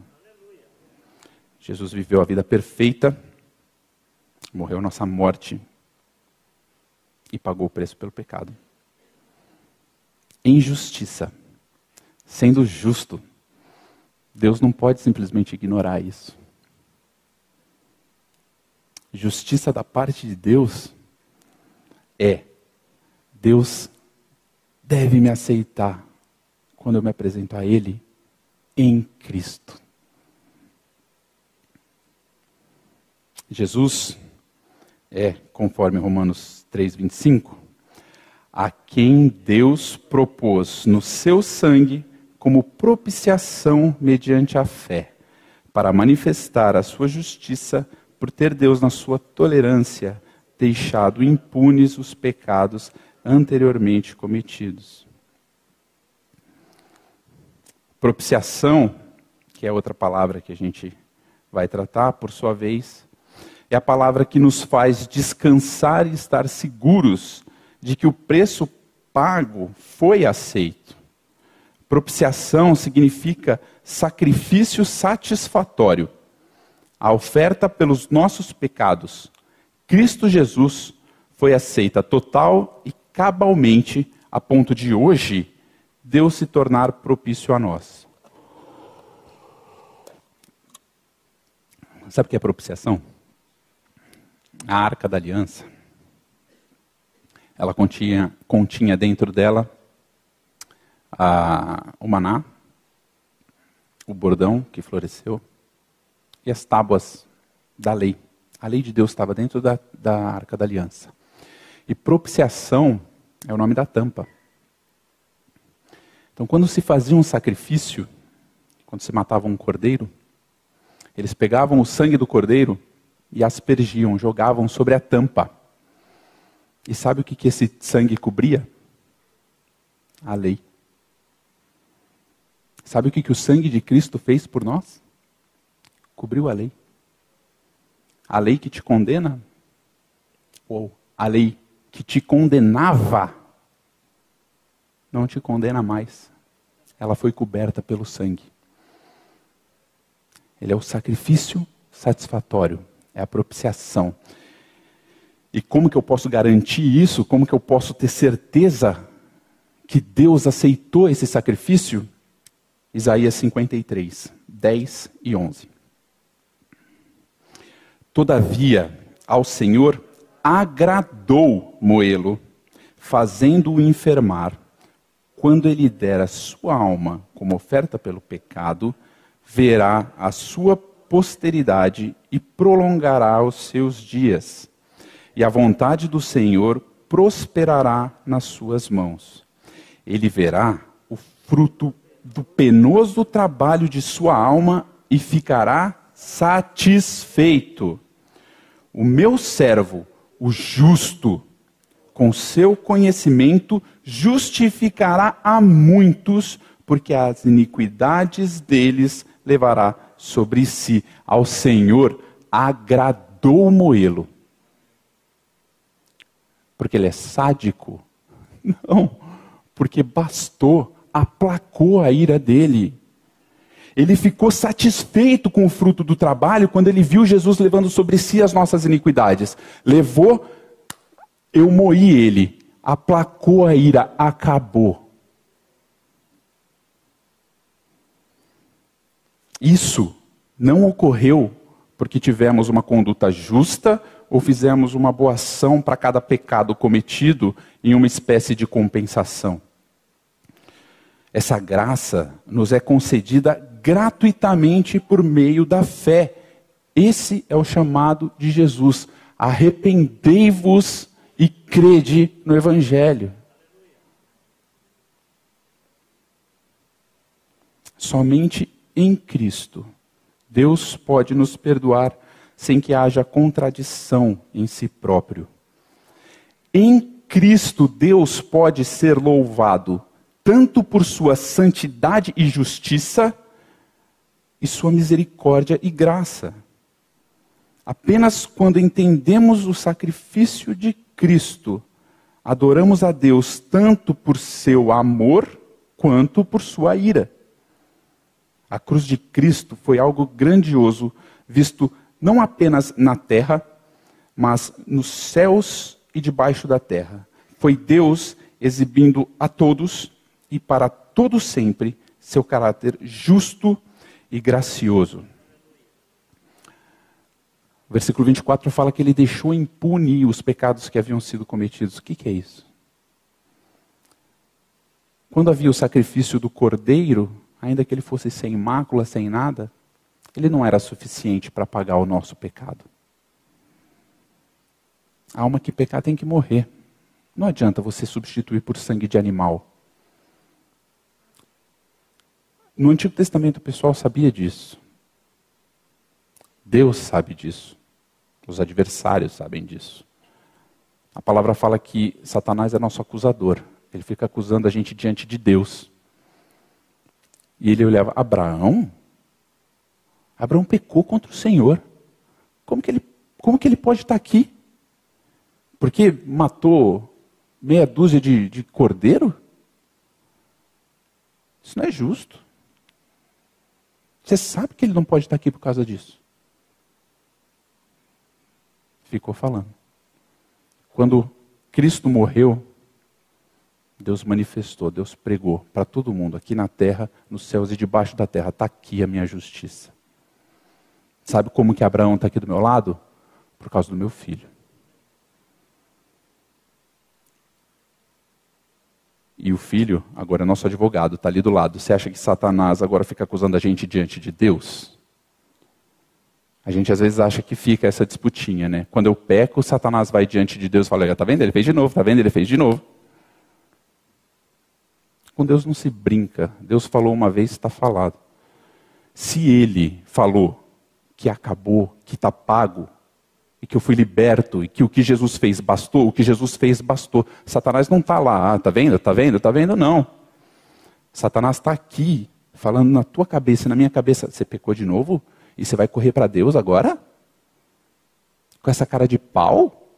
Jesus viveu a vida perfeita, morreu a nossa morte e pagou o preço pelo pecado. Em justiça, sendo justo, Deus não pode simplesmente ignorar isso. Justiça da parte de Deus é: Deus deve me aceitar quando eu me apresento a Ele em Cristo. Jesus é, conforme Romanos 3,25, a quem Deus propôs no seu sangue como propiciação mediante a fé, para manifestar a sua justiça por ter Deus, na sua tolerância, deixado impunes os pecados anteriormente cometidos. Propiciação, que é outra palavra que a gente vai tratar, por sua vez, é a palavra que nos faz descansar e estar seguros de que o preço pago foi aceito. Propiciação significa sacrifício satisfatório. A oferta pelos nossos pecados. Cristo Jesus foi aceita total e cabalmente a ponto de hoje Deus se tornar propício a nós. Sabe o que é propiciação? A arca da aliança. Ela continha, continha dentro dela a, o maná, o bordão que floresceu e as tábuas da lei. A lei de Deus estava dentro da, da arca da aliança. E propiciação é o nome da tampa. Então, quando se fazia um sacrifício, quando se matava um cordeiro, eles pegavam o sangue do cordeiro e aspergiam, jogavam sobre a tampa. E sabe o que, que esse sangue cobria? A lei. Sabe o que, que o sangue de Cristo fez por nós? Cobriu a lei. A lei que te condena, ou a lei que te condenava, não te condena mais. Ela foi coberta pelo sangue. Ele é o sacrifício satisfatório, é a propiciação. E como que eu posso garantir isso? Como que eu posso ter certeza que Deus aceitou esse sacrifício? Isaías 53, 10 e 11. Todavia, ao Senhor agradou Moelo, fazendo-o enfermar, quando ele der a sua alma como oferta pelo pecado, verá a sua posteridade e prolongará os seus dias. E a vontade do Senhor prosperará nas suas mãos. Ele verá o fruto do penoso trabalho de sua alma e ficará satisfeito. O meu servo, o justo, com seu conhecimento, justificará a muitos, porque as iniquidades deles levará sobre si. Ao Senhor agradou moê-lo. Porque ele é sádico? Não, porque bastou aplacou a ira dele. Ele ficou satisfeito com o fruto do trabalho quando ele viu Jesus levando sobre si as nossas iniquidades. Levou, eu moí ele, aplacou a ira, acabou. Isso não ocorreu porque tivemos uma conduta justa ou fizemos uma boa ação para cada pecado cometido em uma espécie de compensação. Essa graça nos é concedida gratuitamente por meio da fé. Esse é o chamado de Jesus. Arrependei-vos e crede no Evangelho. Somente em Cristo, Deus pode nos perdoar sem que haja contradição em si próprio. Em Cristo, Deus pode ser louvado tanto por sua santidade e justiça, e sua misericórdia e graça. Apenas quando entendemos o sacrifício de Cristo, adoramos a Deus tanto por seu amor quanto por sua ira. A cruz de Cristo foi algo grandioso, visto não apenas na terra, mas nos céus e debaixo da terra. Foi Deus exibindo a todos e para todo sempre seu caráter justo e gracioso. O versículo 24 fala que ele deixou impune os pecados que haviam sido cometidos. O que, que é isso? Quando havia o sacrifício do cordeiro, ainda que ele fosse sem mácula, sem nada, ele não era suficiente para pagar o nosso pecado. A alma que pecar tem que morrer. Não adianta você substituir por sangue de animal. No Antigo Testamento o pessoal sabia disso. Deus sabe disso. Os adversários sabem disso. A palavra fala que Satanás é nosso acusador. Ele fica acusando a gente diante de Deus. E ele olhava, Abraão? Abraão pecou contra o Senhor. Como que ele, como que ele pode estar aqui? Porque matou meia dúzia de, de cordeiro? Isso não é justo. Você sabe que ele não pode estar aqui por causa disso. Ficou falando. Quando Cristo morreu, Deus manifestou, Deus pregou para todo mundo, aqui na terra, nos céus e debaixo da terra, está aqui a minha justiça. Sabe como que Abraão está aqui do meu lado? Por causa do meu filho. E o filho, agora é nosso advogado, está ali do lado. Você acha que Satanás agora fica acusando a gente diante de Deus? A gente às vezes acha que fica essa disputinha, né? Quando eu peco, Satanás vai diante de Deus e fala: Está vendo? Ele fez de novo, está vendo? Ele fez de novo. Com Deus não se brinca. Deus falou uma vez, está falado. Se ele falou que acabou, que está pago, e que eu fui liberto, e que o que Jesus fez bastou, o que Jesus fez bastou. Satanás não está lá, ah, tá vendo, tá vendo, tá vendo, não. Satanás está aqui, falando na tua cabeça, na minha cabeça, você pecou de novo? E você vai correr para Deus agora? Com essa cara de pau?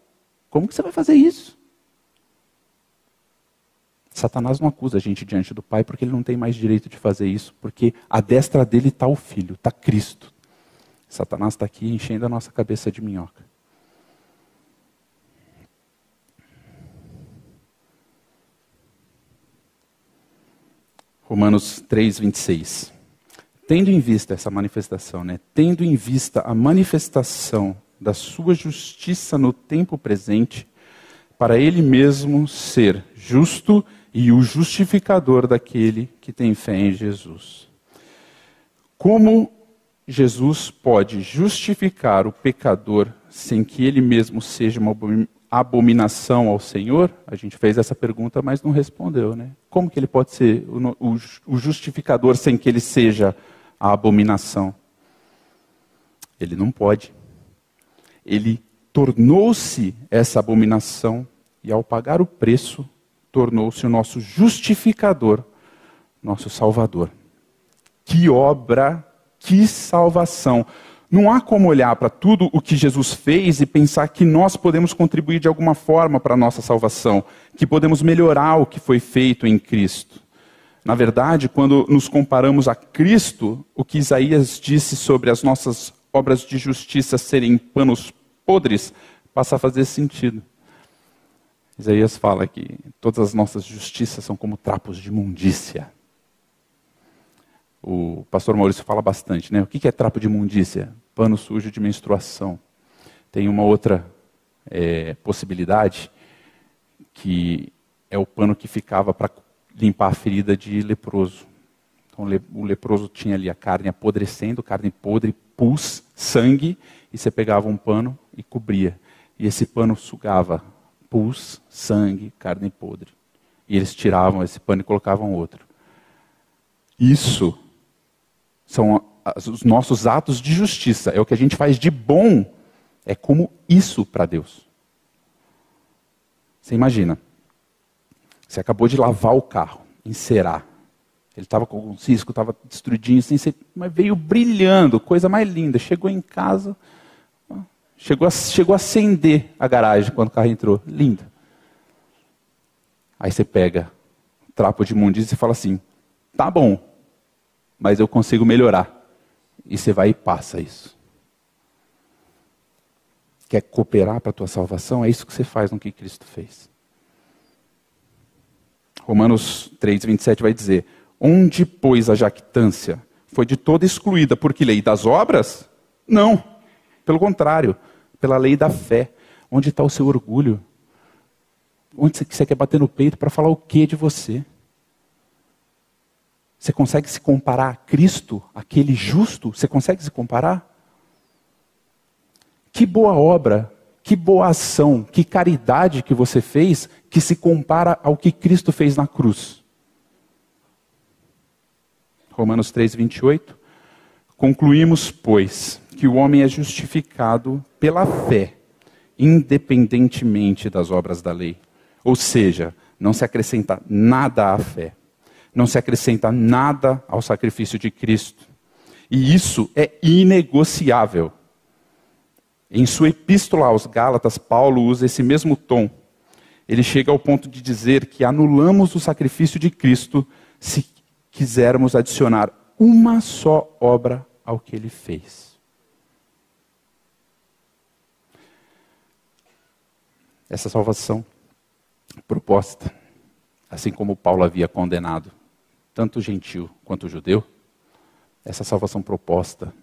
Como que você vai fazer isso? Satanás não acusa a gente diante do Pai porque ele não tem mais direito de fazer isso, porque a destra dele está o Filho, está Cristo. Satanás está aqui enchendo a nossa cabeça de minhoca. Romanos 3, 26. Tendo em vista essa manifestação, né? tendo em vista a manifestação da sua justiça no tempo presente, para ele mesmo ser justo e o justificador daquele que tem fé em Jesus. Como Jesus pode justificar o pecador sem que ele mesmo seja uma abominação ao Senhor? A gente fez essa pergunta, mas não respondeu, né? Como que ele pode ser o justificador sem que ele seja a abominação? Ele não pode. Ele tornou-se essa abominação e, ao pagar o preço, tornou-se o nosso justificador, nosso salvador. Que obra, que salvação! Não há como olhar para tudo o que Jesus fez e pensar que nós podemos contribuir de alguma forma para a nossa salvação, que podemos melhorar o que foi feito em Cristo. Na verdade, quando nos comparamos a Cristo, o que Isaías disse sobre as nossas obras de justiça serem panos podres passa a fazer sentido. Isaías fala que todas as nossas justiças são como trapos de imundícia. O pastor Maurício fala bastante, né? O que é trapo de imundícia? Pano sujo de menstruação. Tem uma outra é, possibilidade, que é o pano que ficava para limpar a ferida de leproso. Então o leproso tinha ali a carne apodrecendo, carne podre, pus, sangue, e você pegava um pano e cobria. E esse pano sugava pus, sangue, carne podre. E eles tiravam esse pano e colocavam outro. Isso são os nossos atos de justiça. É o que a gente faz de bom. É como isso para Deus. Você imagina. Você acabou de lavar o carro, encerar. Ele estava com um cisco, estava destruidinho, assim, mas veio brilhando, coisa mais linda. Chegou em casa, Chegou a, chegou a acender a garagem quando o carro entrou. Lindo. Aí você pega o trapo de imundícia e fala assim: tá bom, mas eu consigo melhorar. E você vai e passa isso. Quer cooperar para a tua salvação? É isso que você faz no que Cristo fez. Romanos 3, 27 vai dizer: Onde, pois, a jactância foi de toda excluída, porque lei das obras? Não. Pelo contrário, pela lei da fé. Onde está o seu orgulho? Onde você quer bater no peito para falar o que de você? Você consegue se comparar a Cristo, aquele justo? Você consegue se comparar? Que boa obra, que boa ação, que caridade que você fez que se compara ao que Cristo fez na cruz. Romanos 3, 28. Concluímos, pois, que o homem é justificado pela fé, independentemente das obras da lei. Ou seja, não se acrescenta nada à fé, não se acrescenta nada ao sacrifício de Cristo. E isso é inegociável. Em sua epístola aos Gálatas, Paulo usa esse mesmo tom. Ele chega ao ponto de dizer que anulamos o sacrifício de Cristo se quisermos adicionar uma só obra ao que ele fez. Essa salvação proposta, assim como Paulo havia condenado tanto o gentil quanto o judeu, essa salvação proposta,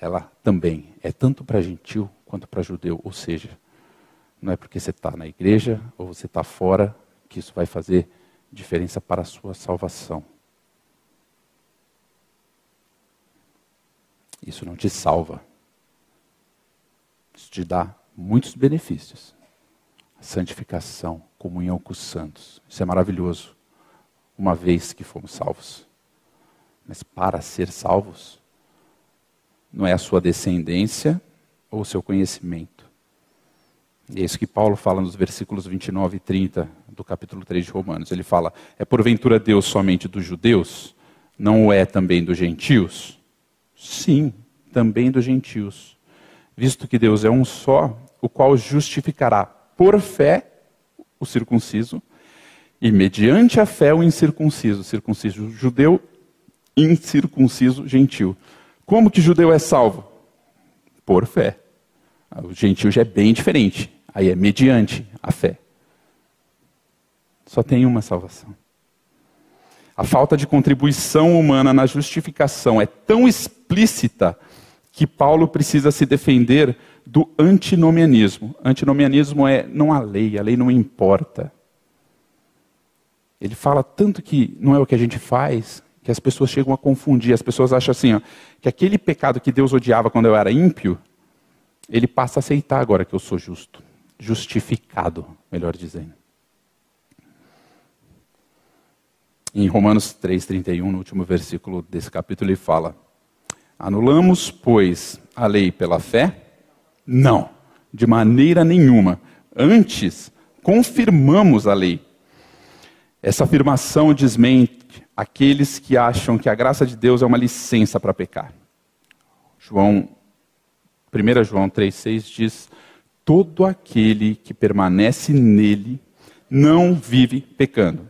ela também é tanto para gentil quanto para judeu, ou seja, não é porque você está na igreja ou você está fora que isso vai fazer diferença para a sua salvação. Isso não te salva. Isso te dá muitos benefícios. Santificação, comunhão com os santos. Isso é maravilhoso, uma vez que fomos salvos. Mas para ser salvos, não é a sua descendência ou o seu conhecimento. E é isso que Paulo fala nos versículos 29 e 30 do capítulo 3 de Romanos. Ele fala: É porventura Deus somente dos judeus? Não é também dos gentios? Sim, também dos gentios. Visto que Deus é um só, o qual justificará por fé o circunciso e mediante a fé o incircunciso, circunciso judeu, incircunciso gentil. Como que judeu é salvo? Por fé. O gentil já é bem diferente. Aí é mediante a fé. Só tem uma salvação. A falta de contribuição humana na justificação é tão explícita que Paulo precisa se defender do antinomianismo. Antinomianismo é não há lei, a lei não importa. Ele fala tanto que não é o que a gente faz, que as pessoas chegam a confundir. As pessoas acham assim, ó, que aquele pecado que Deus odiava quando eu era ímpio, ele passa a aceitar agora que eu sou justo justificado, melhor dizendo. Em Romanos 3,31, no último versículo desse capítulo, ele fala: Anulamos, pois, a lei pela fé? Não, de maneira nenhuma. Antes, confirmamos a lei. Essa afirmação desmente aqueles que acham que a graça de Deus é uma licença para pecar. João, 1 João 3,6 diz: todo aquele que permanece nele não vive pecando.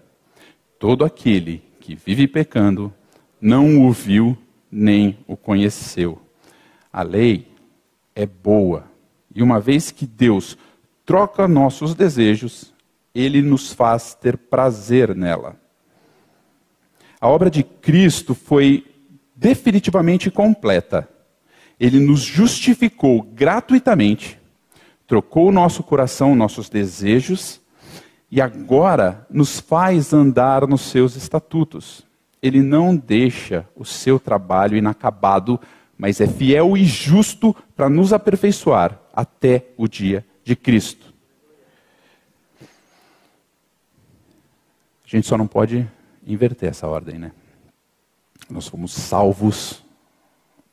Todo aquele que vive pecando não o viu nem o conheceu. A lei é boa. E uma vez que Deus troca nossos desejos, ele nos faz ter prazer nela. A obra de Cristo foi definitivamente completa. Ele nos justificou gratuitamente trocou o nosso coração, nossos desejos, e agora nos faz andar nos seus estatutos. Ele não deixa o seu trabalho inacabado, mas é fiel e justo para nos aperfeiçoar até o dia de Cristo. A gente só não pode inverter essa ordem, né? Nós fomos salvos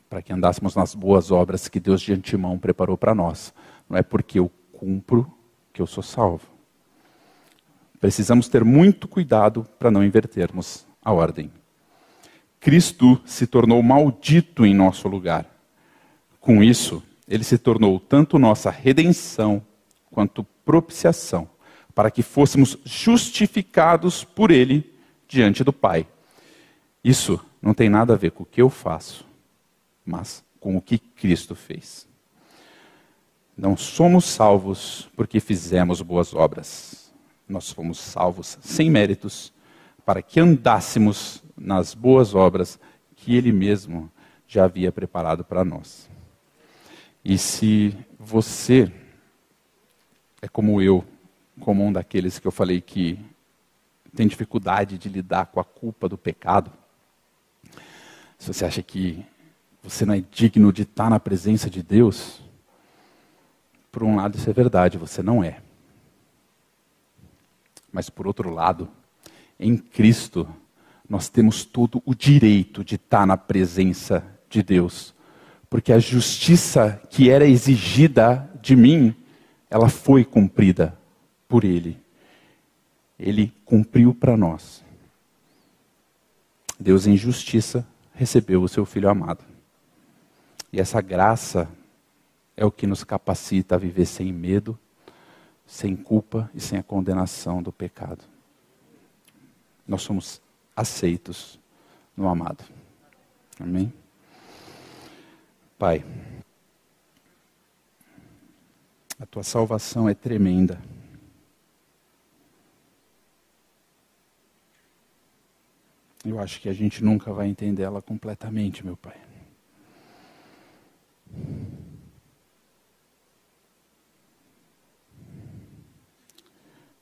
para que andássemos nas boas obras que Deus de antemão preparou para nós. Não é porque eu cumpro que eu sou salvo. Precisamos ter muito cuidado para não invertermos a ordem. Cristo se tornou maldito em nosso lugar. Com isso, ele se tornou tanto nossa redenção quanto propiciação, para que fôssemos justificados por ele diante do Pai. Isso não tem nada a ver com o que eu faço, mas com o que Cristo fez. Não somos salvos porque fizemos boas obras. Nós fomos salvos sem méritos para que andássemos nas boas obras que Ele mesmo já havia preparado para nós. E se você é como eu, como um daqueles que eu falei que tem dificuldade de lidar com a culpa do pecado, se você acha que você não é digno de estar na presença de Deus, por um lado, isso é verdade, você não é. Mas por outro lado, em Cristo, nós temos todo o direito de estar na presença de Deus. Porque a justiça que era exigida de mim, ela foi cumprida por Ele. Ele cumpriu para nós. Deus, em justiça, recebeu o seu Filho amado. E essa graça é o que nos capacita a viver sem medo, sem culpa e sem a condenação do pecado. Nós somos aceitos no amado. Amém? Pai, A tua salvação é tremenda. Eu acho que a gente nunca vai entender ela completamente, meu Pai.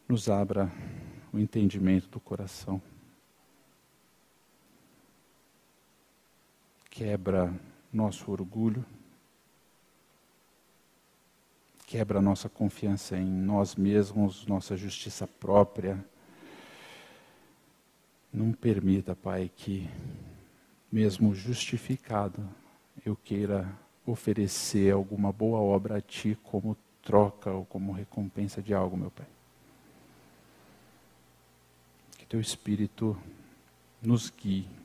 Nos abra o entendimento do coração. Quebra nosso orgulho. Quebra nossa confiança em nós mesmos, nossa justiça própria não permita, Pai, que, mesmo justificado, eu queira oferecer alguma boa obra a Ti como troca ou como recompensa de algo, meu Pai. Que Teu Espírito nos guie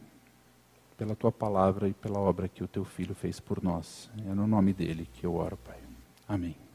pela Tua palavra e pela obra que o Teu Filho fez por nós. É no nome dele que eu oro, Pai. Amém.